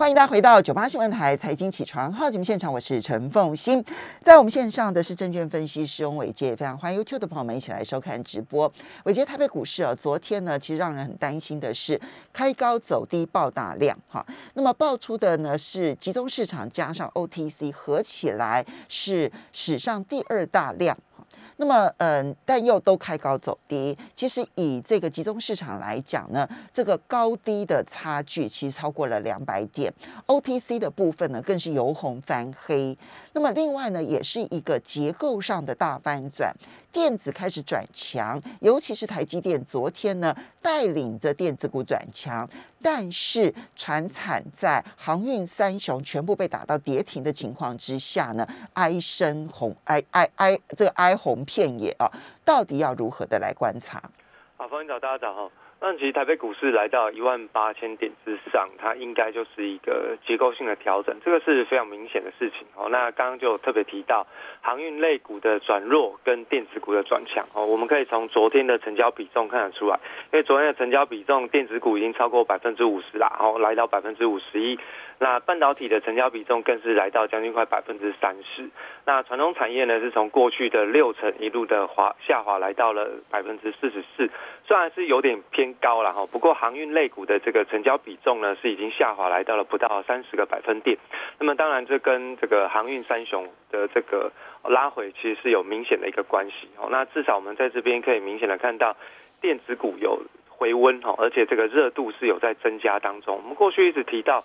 欢迎大家回到九八新闻台财经起床号节目现场，我是陈凤欣，在我们线上的是证券分析师翁伟杰，非常欢迎 YouTube 的朋友们一起来收看直播。伟杰，台北股市啊，昨天呢，其实让人很担心的是开高走低爆大量哈，那么爆出的呢是集中市场加上 OTC 合起来是史上第二大量。那么，嗯，但又都开高走低。其实以这个集中市场来讲呢，这个高低的差距其实超过了两百点。OTC 的部分呢，更是由红翻黑。那么另外呢，也是一个结构上的大翻转。电子开始转强，尤其是台积电，昨天呢带领着电子股转强，但是船产在航运三雄全部被打到跌停的情况之下呢，哀声红哀哀哀这个哀鸿遍野啊，到底要如何的来观察？好，欢迎早大家早哈。但其实台北股市来到一万八千点之上，它应该就是一个结构性的调整，这个是非常明显的事情哦。那刚刚就特别提到航运类股的转弱跟电子股的转强哦，我们可以从昨天的成交比重看得出来，因为昨天的成交比重电子股已经超过百分之五十啦，然后来到百分之五十一。那半导体的成交比重更是来到将近快百分之三十。那传统产业呢，是从过去的六成一路的滑下滑，来到了百分之四十四，虽然是有点偏高了哈。不过航运类股的这个成交比重呢，是已经下滑来到了不到三十个百分点。那么当然，这跟这个航运三雄的这个拉回，其实是有明显的一个关系哦。那至少我们在这边可以明显的看到，电子股有回温哈，而且这个热度是有在增加当中。我们过去一直提到。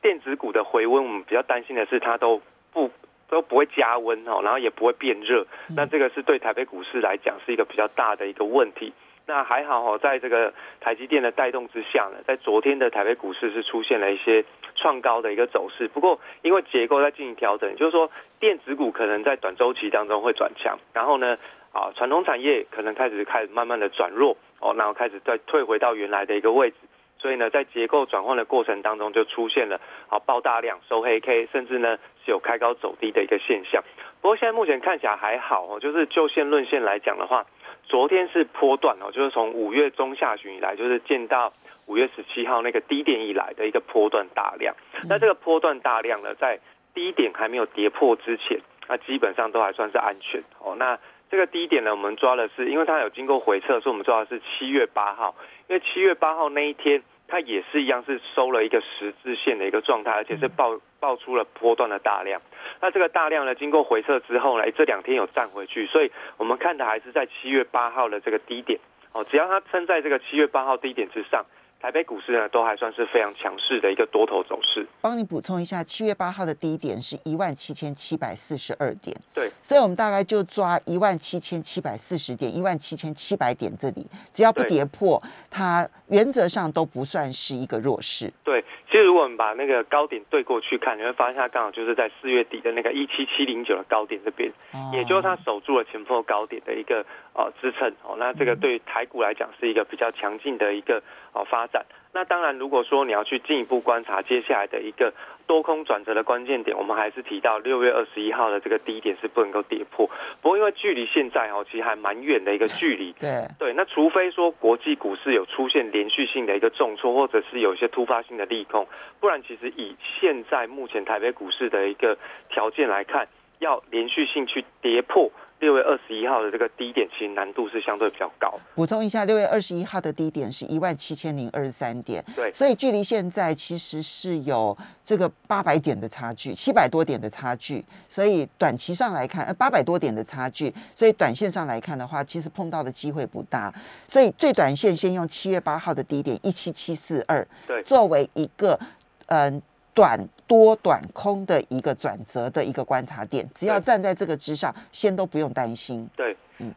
电子股的回温，我们比较担心的是它都不都不会加温哦，然后也不会变热，那这个是对台北股市来讲是一个比较大的一个问题。那还好哦，在这个台积电的带动之下呢，在昨天的台北股市是出现了一些创高的一个走势。不过因为结构在进行调整，就是说电子股可能在短周期当中会转强，然后呢啊传统产业可能开始开始慢慢的转弱哦，然后开始再退回到原来的一个位置。所以呢，在结构转换的过程当中，就出现了啊爆大量收黑 K，甚至呢是有开高走低的一个现象。不过现在目前看起来还好哦，就是就线论线来讲的话，昨天是波段哦，就是从五月中下旬以来，就是见到五月十七号那个低点以来的一个波段大量。那这个波段大量呢，在低点还没有跌破之前，那基本上都还算是安全哦。那这个低点呢，我们抓的是，因为它有经过回撤，所以我们抓的是七月八号。因为七月八号那一天，它也是一样是收了一个十字线的一个状态，而且是爆爆出了波段的大量。那这个大量呢，经过回撤之后呢，这两天有站回去，所以我们看的还是在七月八号的这个低点。哦，只要它撑在这个七月八号低点之上。台北股市呢，都还算是非常强势的一个多头走势。帮你补充一下，七月八号的低点是一万七千七百四十二点。对，所以我们大概就抓一万七千七百四十点，一万七千七百点这里，只要不跌破，它原则上都不算是一个弱势。对，其实如果我们把那个高点对过去看，你会发现它刚好就是在四月底的那个一七七零九的高点这边，也就是它守住了前坡高点的一个呃支撑。哦，那这个对台股来讲是一个比较强劲的一个哦发展。那当然，如果说你要去进一步观察接下来的一个多空转折的关键点，我们还是提到六月二十一号的这个低点是不能够跌破。不过因为距离现在哦，其实还蛮远的一个距离。对对，那除非说国际股市有出现连续性的一个重挫，或者是有一些突发性的利空，不然其实以现在目前台北股市的一个条件来看，要连续性去跌破。六月二十一号的这个低点，其实难度是相对比较高。补充一下，六月二十一号的低点是一万七千零二十三点，对，所以距离现在其实是有这个八百点的差距，七百多点的差距。所以短期上来看，呃，八百多点的差距，所以短线上来看的话，其实碰到的机会不大。所以最短线先用七月八号的低点一七七四二，对，作为一个嗯。短多短空的一个转折的一个观察点，只要站在这个之上，先都不用担心。对，嗯，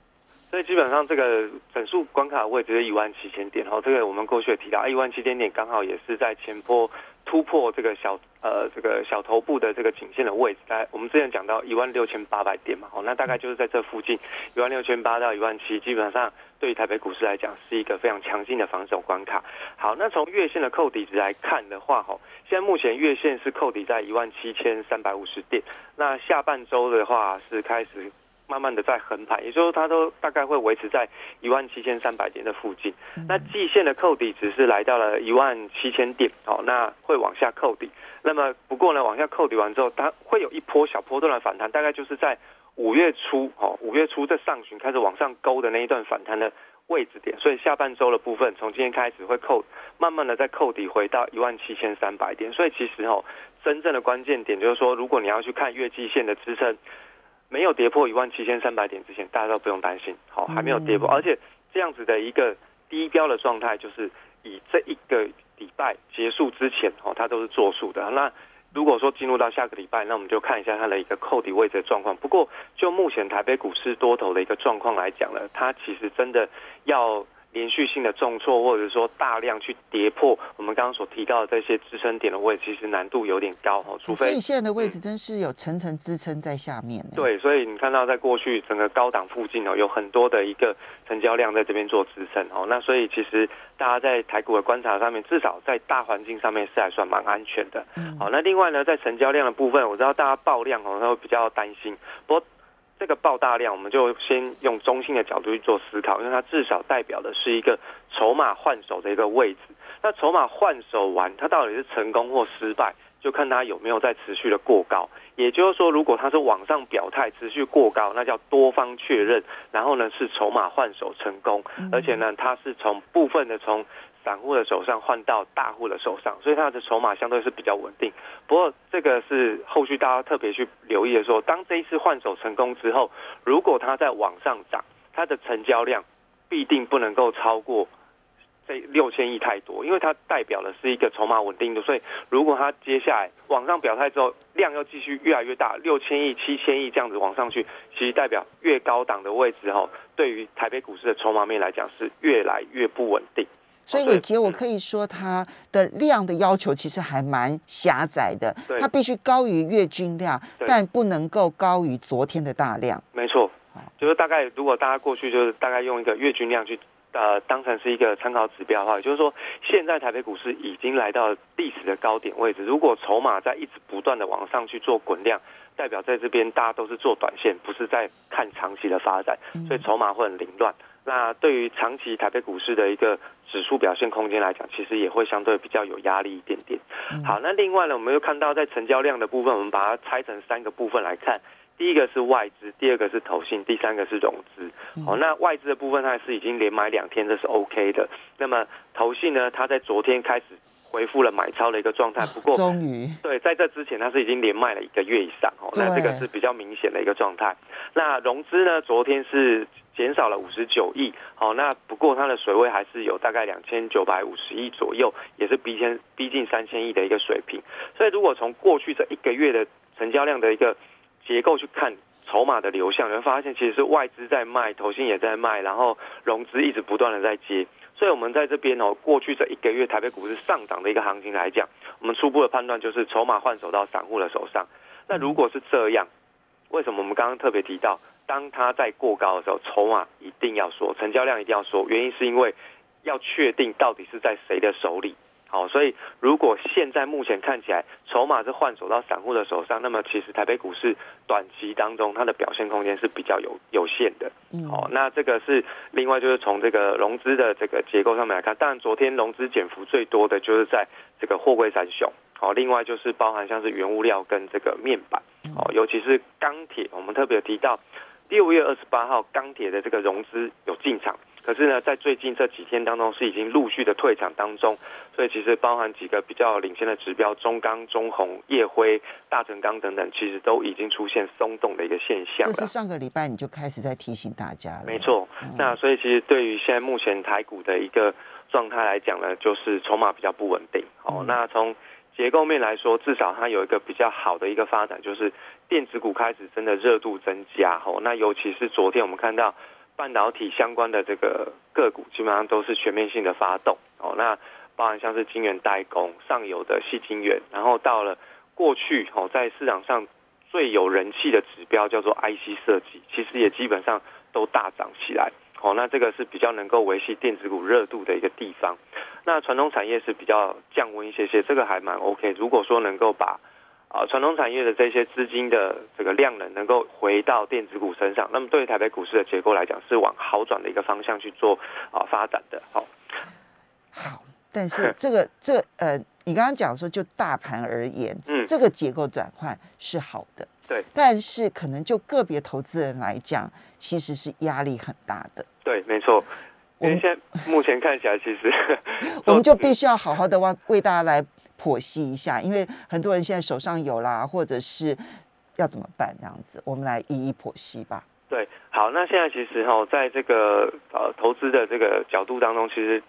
所以基本上这个整数关卡位置是一万七千点，然后这个我们过去也提到，一万七千点刚好也是在前坡突破这个小呃这个小头部的这个颈线的位置。在我们之前讲到一万六千八百点嘛，哦，那大概就是在这附近，一万六千八到一万七，基本上。对于台北股市来讲，是一个非常强劲的防守关卡。好，那从月线的扣底值来看的话，哈，现在目前月线是扣底在一万七千三百五十点。那下半周的话是开始慢慢的在横盘，也就是说它都大概会维持在一万七千三百点的附近。那季线的扣底只是来到了一万七千点，哦，那会往下扣底。那么不过呢，往下扣底完之后，它会有一波小波段的反弹，大概就是在五月初，哦，五月初这上旬开始往上勾的那一段反弹的位置点。所以下半周的部分，从今天开始会扣，慢慢的再扣底回到一万七千三百点。所以其实哦，真正的关键点就是说，如果你要去看月季线的支撑。没有跌破一万七千三百点之前，大家都不用担心，好，还没有跌破，而且这样子的一个低标的状态，就是以这一个礼拜结束之前，哦，它都是做数的。那如果说进入到下个礼拜，那我们就看一下它的一个扣底位置的状况。不过，就目前台北股市多头的一个状况来讲呢，它其实真的要。连续性的重挫，或者说大量去跌破我们刚刚所提到的这些支撑点的位置，其实难度有点高哈。除非所以现在的位置真是有层层支撑在下面。对，所以你看到在过去整个高档附近哦，有很多的一个成交量在这边做支撑哦。那所以其实大家在台股的观察上面，至少在大环境上面是还算蛮安全的。好，那另外呢，在成交量的部分，我知道大家爆量哦，他会比较担心。不过这个爆大量，我们就先用中性的角度去做思考，因为它至少代表的是一个筹码换手的一个位置。那筹码换手完，它到底是成功或失败，就看它有没有在持续的过高。也就是说，如果它是往上表态持续过高，那叫多方确认，然后呢是筹码换手成功，而且呢它是从部分的从。散户的手上换到大户的手上，所以它的筹码相对是比较稳定。不过这个是后续大家特别去留意的，说当这一次换手成功之后，如果它在往上涨，它的成交量必定不能够超过这六千亿太多，因为它代表的是一个筹码稳定度。所以如果它接下来往上表态之后，量又继续越来越大，六千亿、七千亿这样子往上去，其实代表越高档的位置哈，对于台北股市的筹码面来讲是越来越不稳定。所以伟杰，我可以说它的量的要求其实还蛮狭窄的，它必须高于月均量，但不能够高于昨天的大量。没错，就是大概如果大家过去就是大概用一个月均量去呃当成是一个参考指标的话，也就是说现在台北股市已经来到历史的高点位置，如果筹码在一直不断的往上去做滚量，代表在这边大家都是做短线，不是在看长期的发展，所以筹码会很凌乱。那对于长期台北股市的一个指数表现空间来讲，其实也会相对比较有压力一点点。好，那另外呢，我们又看到在成交量的部分，我们把它拆成三个部分来看。第一个是外资，第二个是投信，第三个是融资。好，那外资的部分它是已经连买两天，这是 OK 的。那么投信呢，它在昨天开始恢复了买超的一个状态，不过终于对，在这之前它是已经连卖了一个月以上。哦，那这个是比较明显的一个状态。那融资呢，昨天是。减少了五十九亿，好，那不过它的水位还是有大概两千九百五十亿左右，也是逼近逼近三千亿的一个水平。所以如果从过去这一个月的成交量的一个结构去看筹码的流向，你会发现其实是外资在卖，投信也在卖，然后融资一直不断的在接。所以我们在这边哦，过去这一个月台北股市上涨的一个行情来讲，我们初步的判断就是筹码换手到散户的手上。那如果是这样，为什么我们刚刚特别提到？当它在过高的时候，筹码一定要说，成交量一定要说，原因是因为要确定到底是在谁的手里。好，所以如果现在目前看起来筹码是换手到散户的手上，那么其实台北股市短期当中它的表现空间是比较有有限的。好，那这个是另外就是从这个融资的这个结构上面来看，当然昨天融资减幅最多的就是在这个货柜三雄。好，另外就是包含像是原物料跟这个面板。哦，尤其是钢铁，我们特别提到。六月二十八号，钢铁的这个融资有进场，可是呢，在最近这几天当中是已经陆续的退场当中，所以其实包含几个比较领先的指标，中钢、中红、夜辉、大成钢等等，其实都已经出现松动的一个现象这是上个礼拜你就开始在提醒大家了。没错，那所以其实对于现在目前台股的一个状态来讲呢，就是筹码比较不稳定。哦，那从结构面来说，至少它有一个比较好的一个发展，就是电子股开始真的热度增加。哦，那尤其是昨天我们看到半导体相关的这个个股，基本上都是全面性的发动。哦，那包含像是晶圆代工、上游的细晶圆，然后到了过去哦，在市场上最有人气的指标叫做 IC 设计，其实也基本上都大涨起来。哦，那这个是比较能够维系电子股热度的一个地方。那传统产业是比较降温一些些，这个还蛮 OK。如果说能够把啊传统产业的这些资金的这个量能能够回到电子股身上，那么对于台北股市的结构来讲，是往好转的一个方向去做啊发展的。好，好，但是 这个这呃，你刚刚讲说就大盘而言，嗯这个结构转换是好的，对，但是可能就个别投资人来讲，其实是压力很大的。对，没错。我们因为现在目前看起来，其实 我们就必须要好好的为为大家来剖析一下，因为很多人现在手上有啦，或者是要怎么办这样子，我们来一一剖析吧。对，好，那现在其实哈，在这个呃投资的这个角度当中，其实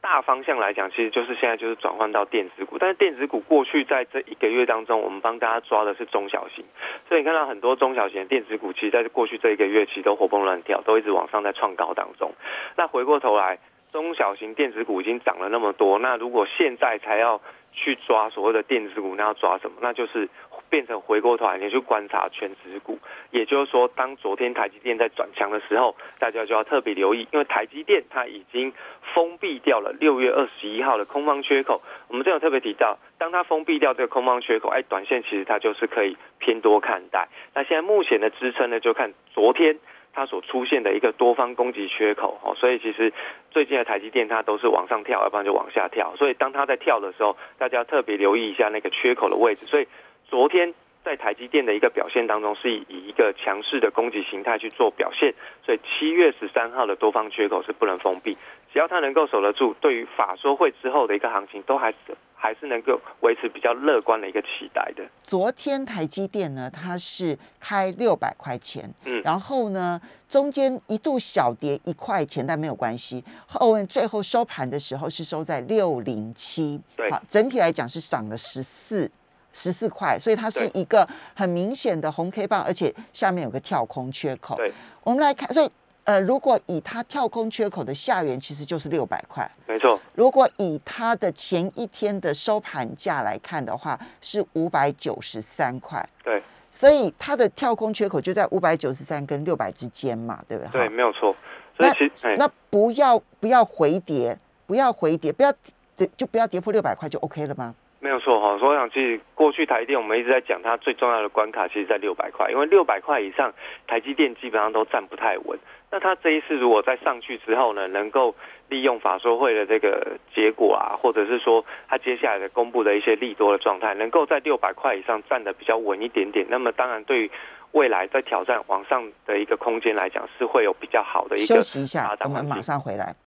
大方向来讲，其实就是现在就是转换到电子股，但是电子股过去在这一个月当中，我们帮大家抓的是中小型，所以你看到很多中小型的电子股，其实在过去这一个月其实都活蹦乱跳，都一直往上在创高当中。那回过头来，中小型电子股已经涨了那么多，那如果现在才要去抓所谓的电子股，那要抓什么？那就是变成回过头来，你去观察全指股。也就是说，当昨天台积电在转强的时候，大家就要特别留意，因为台积电它已经封闭掉了六月二十一号的空方缺口。我们这有特别提到，当它封闭掉这个空方缺口，哎，短线其实它就是可以偏多看待。那现在目前的支撑呢，就看昨天。它所出现的一个多方攻击缺口哦，所以其实最近的台积电它都是往上跳，要不然就往下跳。所以当它在跳的时候，大家特别留意一下那个缺口的位置。所以昨天在台积电的一个表现当中，是以一个强势的攻击形态去做表现。所以七月十三号的多方缺口是不能封闭，只要它能够守得住，对于法说会之后的一个行情，都还是还是能够维持比较乐观的一个期待的。昨天台积电呢，它是开六百块钱，嗯然后呢中间一度小跌一块钱，但没有关系。后面最后收盘的时候是收在六零七，对好，整体来讲是涨了十四。十四块，所以它是一个很明显的红 K 棒，而且下面有个跳空缺口。对，我们来看，所以呃，如果以它跳空缺口的下缘，其实就是六百块。没错，如果以它的前一天的收盘价来看的话，是五百九十三块。对所以它的跳空缺口就在五百九十三跟六百之间嘛，对不对？对，没有错。所以那其实哎那不要不要回跌，不要回跌，不要跌就不要跌破六百块就 OK 了吗？没有错哈，所以我想，其实过去台积电我们一直在讲它最重要的关卡，其实在六百块，因为六百块以上，台积电基本上都站不太稳。那它这一次如果再上去之后呢，能够利用法说会的这个结果啊，或者是说它接下来的公布的一些利多的状态，能够在六百块以上站得比较稳一点点，那么当然对于未来在挑战往上的一个空间来讲，是会有比较好的一个休息一下发，我们马。上回来。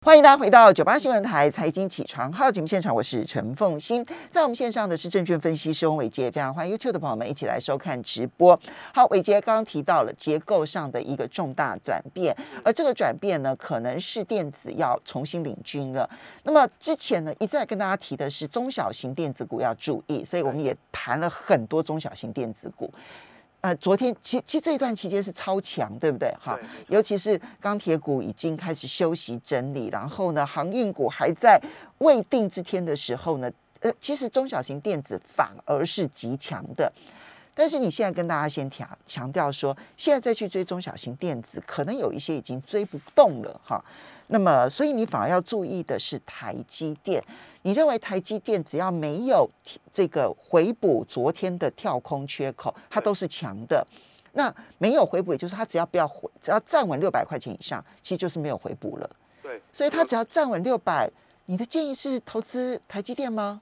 欢迎大家回到九八新闻台财经起床号节目现场，我是陈凤欣，在我们线上的是证券分析师翁伟杰，非常欢迎 YouTube 的朋友们一起来收看直播。好，伟杰刚刚提到了结构上的一个重大转变，而这个转变呢，可能是电子要重新领军了。那么之前呢，一再跟大家提的是中小型电子股要注意，所以我们也谈了很多中小型电子股。呃，昨天其其实这一段期间是超强，对不对？哈，尤其是钢铁股已经开始休息整理，然后呢，航运股还在未定之天的时候呢，呃，其实中小型电子反而是极强的。但是你现在跟大家先强强调说，现在再去追中小型电子，可能有一些已经追不动了哈。那么，所以你反而要注意的是台积电。你认为台积电只要没有这个回补昨天的跳空缺口，它都是强的。那没有回补，也就是它只要不要回，只要站稳六百块钱以上，其实就是没有回补了。对，所以它只要站稳六百，你的建议是投资台积电吗？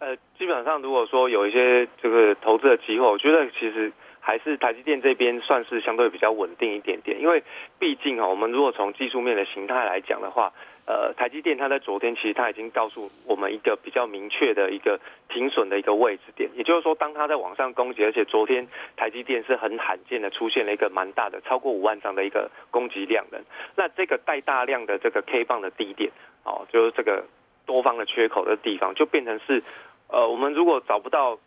呃，基本上如果说有一些这个投资的机会，我觉得其实还是台积电这边算是相对比较稳定一点点，因为毕竟哈，我们如果从技术面的形态来讲的话，呃，台积电它在昨天其实它已经告诉我们一个比较明确的一个停损的一个位置点，也就是说，当它在往上攻击，而且昨天台积电是很罕见的出现了一个蛮大的超过五万张的一个攻击量能，那这个带大量的这个 K 棒的低点，哦，就是这个多方的缺口的地方，就变成是。呃，我们如果找不到，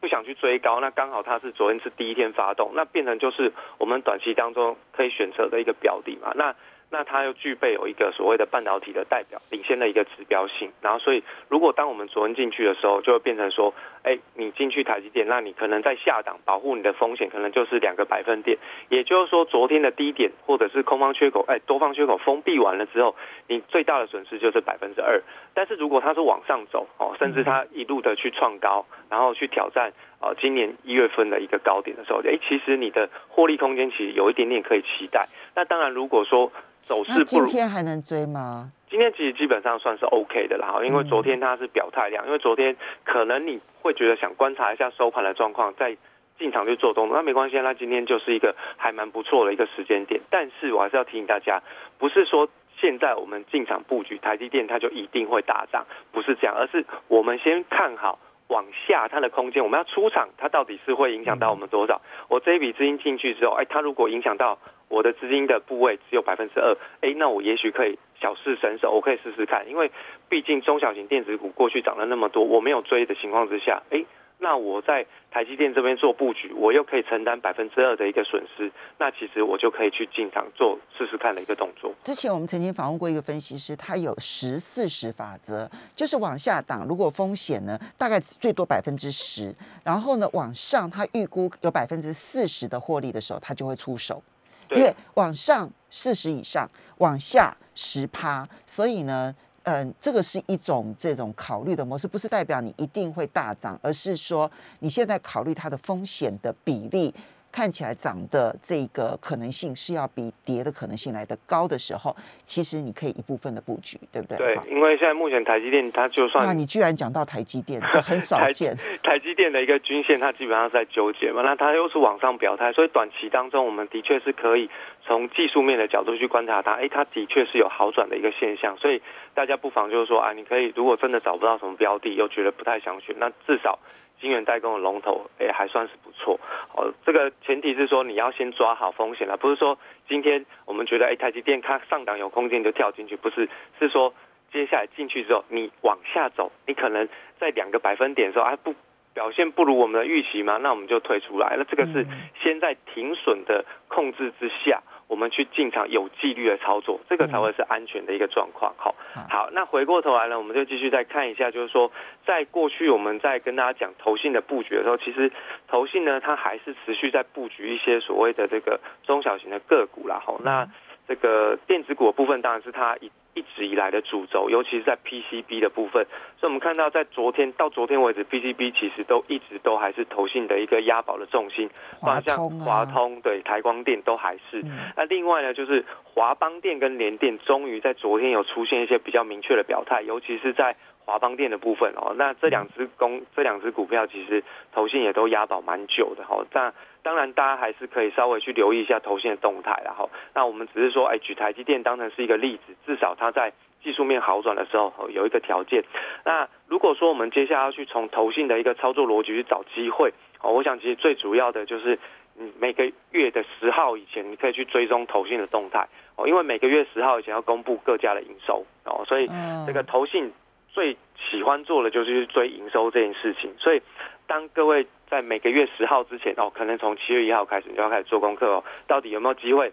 不想去追高，那刚好它是昨天是第一天发动，那变成就是我们短期当中可以选择的一个标的嘛。那那它又具备有一个所谓的半导体的代表领先的一个指标性，然后所以如果当我们昨天进去的时候，就会变成说，哎，你进去台积电，那你可能在下档保护你的风险，可能就是两个百分点，也就是说昨天的低点或者是空方缺口，哎，多方缺口封闭完了之后，你最大的损失就是百分之二。但是如果它是往上走哦，甚至它一路的去创高，然后去挑战呃今年一月份的一个高点的时候，哎，其实你的获利空间其实有一点点可以期待。那当然，如果说走势不如，今天还能追吗？今天其实基本上算是 OK 的啦，因为昨天它是表态量，因为昨天可能你会觉得想观察一下收盘的状况，再进场去做动作，那没关系，那今天就是一个还蛮不错的一个时间点。但是我还是要提醒大家，不是说现在我们进场布局台积电它就一定会大涨，不是这样，而是我们先看好往下它的空间，我们要出场，它到底是会影响到我们多少？我这一笔资金进去之后，哎，它如果影响到。我的资金的部位只有百分之二，哎，那我也许可以小试身手，我可以试试看，因为毕竟中小型电子股过去涨了那么多，我没有追的情况之下，哎。那我在台积电这边做布局，我又可以承担百分之二的一个损失，那其实我就可以去进场做试试看的一个动作。之前我们曾经访问过一个分析师，他有十四十法则，就是往下挡，如果风险呢大概最多百分之十，然后呢往上他预估有百分之四十的获利的时候，他就会出手。因为往上四十以上，往下十趴，所以呢，嗯，这个是一种这种考虑的模式，不是代表你一定会大涨，而是说你现在考虑它的风险的比例。看起来涨的这个可能性是要比跌的可能性来的高的时候，其实你可以一部分的布局，对不对？对，因为现在目前台积电它就算，那你居然讲到台积电，这很少见。台积电的一个均线它基本上在纠结嘛，那它又是往上表态，所以短期当中我们的确是可以从技术面的角度去观察它，哎，它的确是有好转的一个现象，所以大家不妨就是说啊，你可以如果真的找不到什么标的，又觉得不太想选，那至少。晶圆代工的龙头，哎，还算是不错。哦，这个前提是说你要先抓好风险了，不是说今天我们觉得哎，台积电它上档有空间就跳进去，不是，是说接下来进去之后你往下走，你可能在两个百分点的时候还不表现不如我们的预期嘛，那我们就退出来。那这个是先在停损的控制之下。我们去进场有纪律的操作，这个才会是安全的一个状况。好，好，那回过头来呢，我们就继续再看一下，就是说，在过去我们在跟大家讲投信的布局的时候，其实投信呢，它还是持续在布局一些所谓的这个中小型的个股啦。好，那这个电子股的部分当然是它一。一直以来的主轴，尤其是在 PCB 的部分，所以我们看到在昨天到昨天为止，PCB 其实都一直都还是投信的一个押宝的重心，华像华通对台光电都还是。那另外呢，就是华邦电跟联电终于在昨天有出现一些比较明确的表态，尤其是在华邦电的部分哦。那这两只公这两只股票其实投信也都押宝蛮久的哈。那当然，大家还是可以稍微去留意一下头线的动态，然后，那我们只是说，哎，举台积电当成是一个例子，至少它在技术面好转的时候有一个条件。那如果说我们接下来要去从投信的一个操作逻辑去找机会，哦，我想其实最主要的就是，嗯，每个月的十号以前，你可以去追踪投信的动态，哦，因为每个月十号以前要公布各家的营收，哦，所以这个投信最喜欢做的就是去追营收这件事情，所以当各位。在每个月十号之前哦，可能从七月一号开始你就要开始做功课哦。到底有没有机会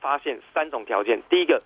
发现三种条件？第一个，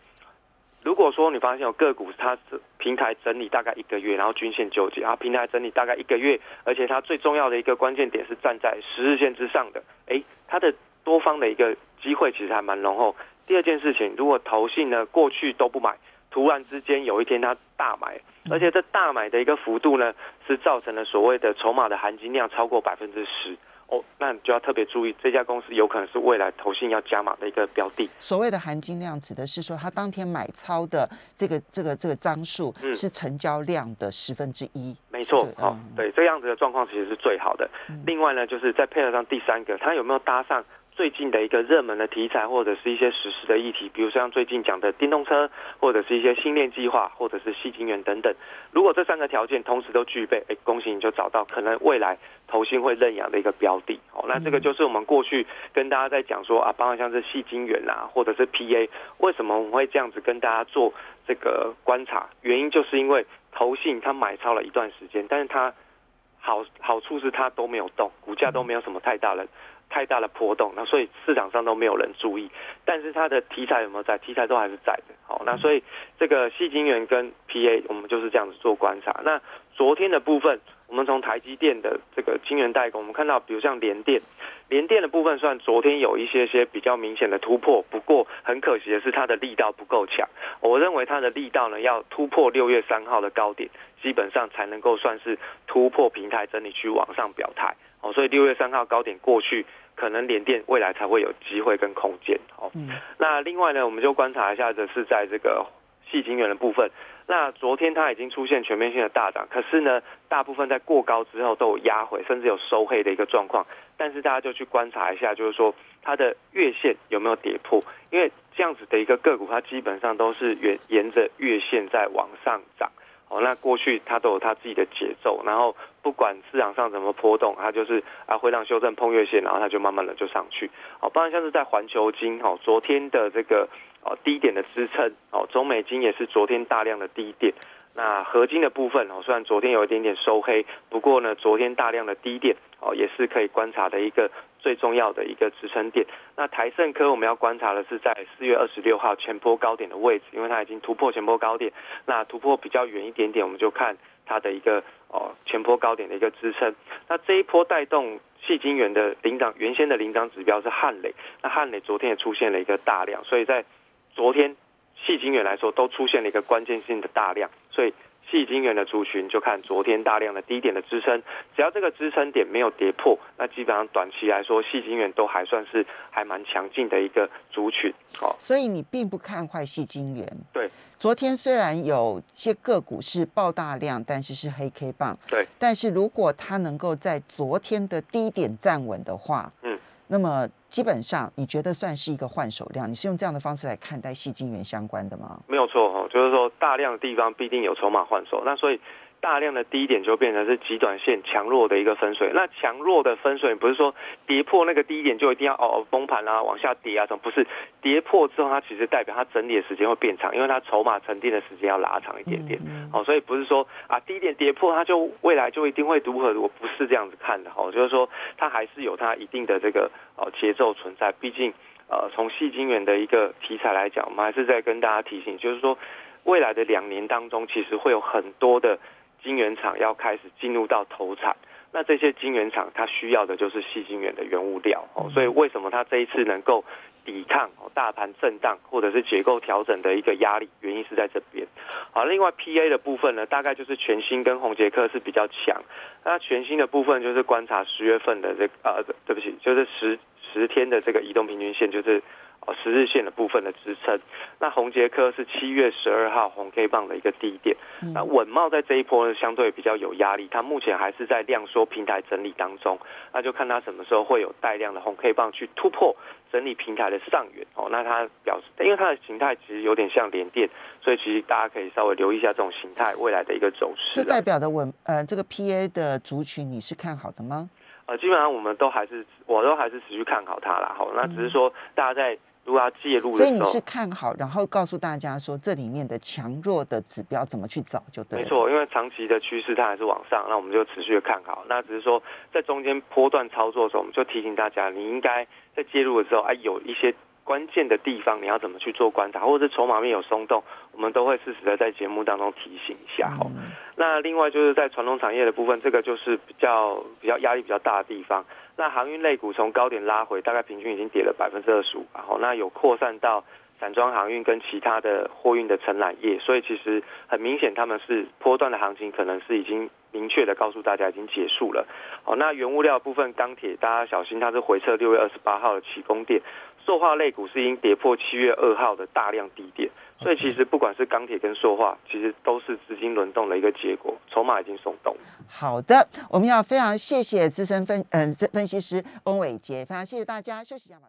如果说你发现有个股它是平台整理大概一个月，然后均线纠结，然后平台整理大概一个月，而且它最重要的一个关键点是站在十日线之上的，哎，它的多方的一个机会其实还蛮浓厚。第二件事情，如果投信呢过去都不买。突然之间有一天它大买，而且这大买的一个幅度呢，是造成了所谓的筹码的含金量超过百分之十哦，那你就要特别注意，这家公司有可能是未来投信要加码的一个标的。所谓的含金量指的是说，它当天买超的这个这个这个张数是成交量的十分之一。没错，哦，对，这样子的状况其实是最好的。另外呢，就是再配合上第三个，它有没有搭上？最近的一个热门的题材，或者是一些实时的议题，比如像最近讲的电动车，或者是一些新链计划，或者是细晶元等等。如果这三个条件同时都具备，哎，恭喜你就找到可能未来投信会认养的一个标的。哦，那这个就是我们过去跟大家在讲说啊，包括像是细晶元啊，或者是 PA，为什么我们会这样子跟大家做这个观察？原因就是因为投信它买超了一段时间，但是它好好处是它都没有动，股价都没有什么太大的太大的波动，那所以市场上都没有人注意。但是它的题材有没有在？题材都还是在的。好，那所以这个细晶圆跟 PA 我们就是这样子做观察。那昨天的部分，我们从台积电的这个晶圆代工，我们看到，比如像联电，联电的部分算昨天有一些些比较明显的突破，不过很可惜的是它的力道不够强。我认为它的力道呢，要突破六月三号的高点，基本上才能够算是突破平台整理区往上表态。哦，所以六月三号高点过去，可能联电未来才会有机会跟空间。哦，那另外呢，我们就观察一下的是在这个细晶圆的部分。那昨天它已经出现全面性的大涨，可是呢，大部分在过高之后都有压回，甚至有收黑的一个状况。但是大家就去观察一下，就是说它的月线有没有跌破，因为这样子的一个个股，它基本上都是沿沿着月线在往上涨。哦，那过去它都有它自己的节奏，然后不管市场上怎么波动，它就是啊回档修正碰月线，然后它就慢慢的就上去。哦，不然像是在环球金，哦，昨天的这个。哦，低点的支撑哦，中美金也是昨天大量的低点。那合金的部分哦，虽然昨天有一点点收黑，不过呢，昨天大量的低点哦，也是可以观察的一个最重要的一个支撑点。那台盛科我们要观察的是在四月二十六号前波高点的位置，因为它已经突破前波高点。那突破比较远一点点，我们就看它的一个哦前波高点的一个支撑。那这一波带动细晶元的领涨，原先的领涨指标是汉磊，那汉磊昨天也出现了一个大量，所以在昨天，细晶元来说都出现了一个关键性的大量，所以细晶圆的族群就看昨天大量的低点的支撑，只要这个支撑点没有跌破，那基本上短期来说，细晶圆都还算是还蛮强劲的一个族群。好，所以你并不看坏细晶圆。对，昨天虽然有些个股是爆大量，但是是黑 K 棒。对，但是如果它能够在昨天的低点站稳的话，嗯。那么基本上，你觉得算是一个换手量？你是用这样的方式来看待细晶元相关的吗？没有错哈，就是说大量的地方必定有筹码换手，那所以。大量的低点就变成是极短线强弱的一个分水。那强弱的分水不是说跌破那个低点就一定要哦崩盘啊往下跌啊什么？不是跌破之后它其实代表它整理的时间会变长，因为它筹码沉淀的时间要拉长一点点。哦，所以不是说啊低点跌破它就未来就一定会如何？我不是这样子看的。哦，就是说它还是有它一定的这个哦节奏存在。毕竟呃从细晶元的一个题材来讲，我们还是在跟大家提醒，就是说未来的两年当中，其实会有很多的。晶圆厂要开始进入到投产，那这些晶圆厂它需要的就是细晶圆的原物料哦，所以为什么它这一次能够抵抗大盘震荡或者是结构调整的一个压力，原因是在这边。好，另外 P A 的部分呢，大概就是全新跟红杰克是比较强，那全新的部分就是观察十月份的这呃，对不起，就是十十天的这个移动平均线就是。哦，十日线的部分的支撑，那红杰科是七月十二号红 K 棒的一个低点，那稳茂在这一波呢相对比较有压力，它目前还是在量缩平台整理当中，那就看它什么时候会有带量的红 K 棒去突破整理平台的上缘哦，那它表示，因为它的形态其实有点像连电，所以其实大家可以稍微留意一下这种形态未来的一个走势。这代表的稳呃这个 PA 的族群你是看好的吗？呃，基本上我们都还是我都还是持续看好它啦，好，那只是说大家在。如果要介入的所以你是看好，然后告诉大家说这里面的强弱的指标怎么去找就对。没错，因为长期的趋势它还是往上，那我们就持续的看好。那只是说在中间波段操作的时候，我们就提醒大家，你应该在介入的时候，哎，有一些关键的地方你要怎么去做观察，或者是筹码面有松动，我们都会适时的在节目当中提醒一下。哈，那另外就是在传统产业的部分，这个就是比较比较压力比较大的地方。那航运类股从高点拉回，大概平均已经跌了百分之二十五，然后那有扩散到散装航运跟其他的货运的承揽业，所以其实很明显他们是波段的行情，可能是已经明确的告诉大家已经结束了。好，那原物料部分钢铁，大家小心它是回撤六月二十八号的起攻点，塑化类股是已经跌破七月二号的大量低点。所以其实不管是钢铁跟塑化，其实都是资金轮动的一个结果，筹码已经松动。好的，我们要非常谢谢资深分嗯分析师翁伟杰，非常谢谢大家，休息一下吧。